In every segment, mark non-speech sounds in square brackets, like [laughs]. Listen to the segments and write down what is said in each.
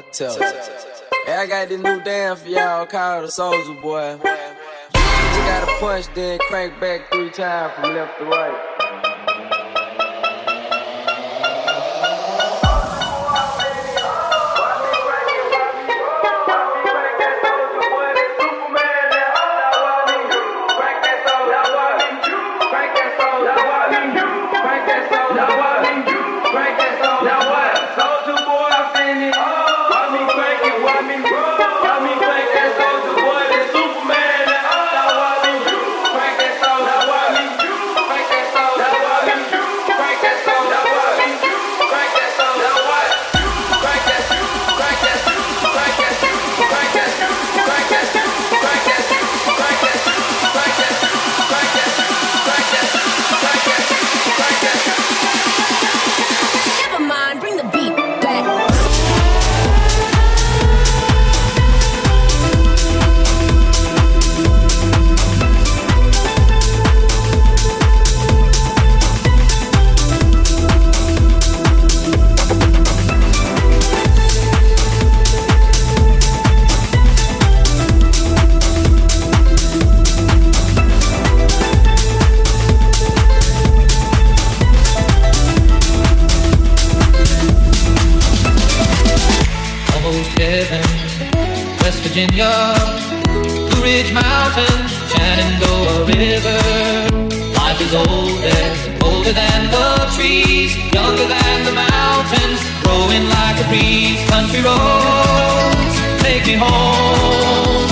boy. Tell. Hey, I got this new damn for y'all called the Soldier Boy. You gotta punch, then crank back three times from left to right. Virginia, Blue Ridge Mountains, Shenandoah River. Life is older, older than the trees, younger than the mountains, growing like a breeze. Country roads, take me home.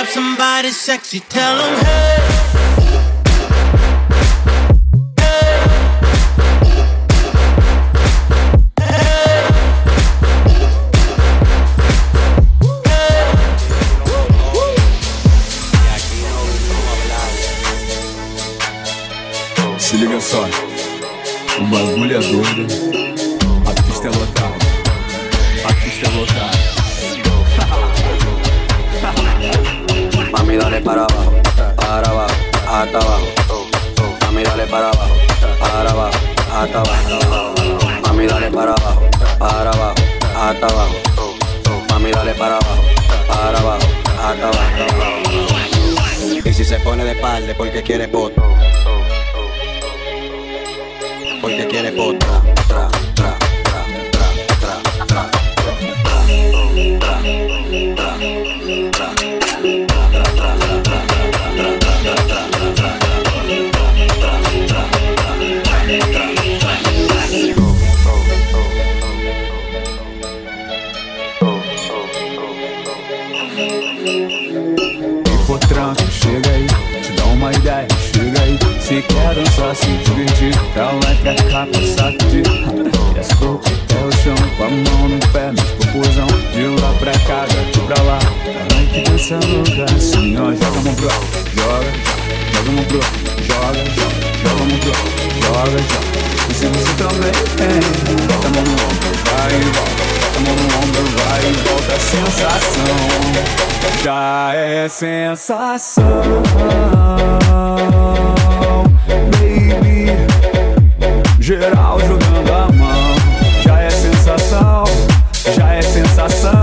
Grab somebody sexy, tell them hey. Se liga só, o bagulho é doido. A pista é lotada, a pista é lotada. [laughs] Mami, dale para abajo, para abajo, hasta abajo. Mami, dale para abajo, para abajo, hasta abajo. Mami, dale para abajo, para abajo, hasta abajo. Mami, dale para abajo, para abajo, hasta abajo. Y si se pone de espalda porque quiere poto. Porque quiere poto. Hipotranco, chega aí, te dá uma ideia, chega aí. Se quer dançar, se divertir, ela vai pra cá pra sacudir. E as roupas até o chão, com a mão no pé, nos popozão. De lá pra cá, daqui pra lá. Vai que dança lugar assim, ó. Joga mão pro joga, joga mão pro joga, joga, joga mão pro joga, joga. E se você também tem, bota a mão no ombro, vai e volta. Bota a mão no ombro, vai e volta. Sensação já é sensação. Baby, geral jogando a mão, já é sensação, já é sensação.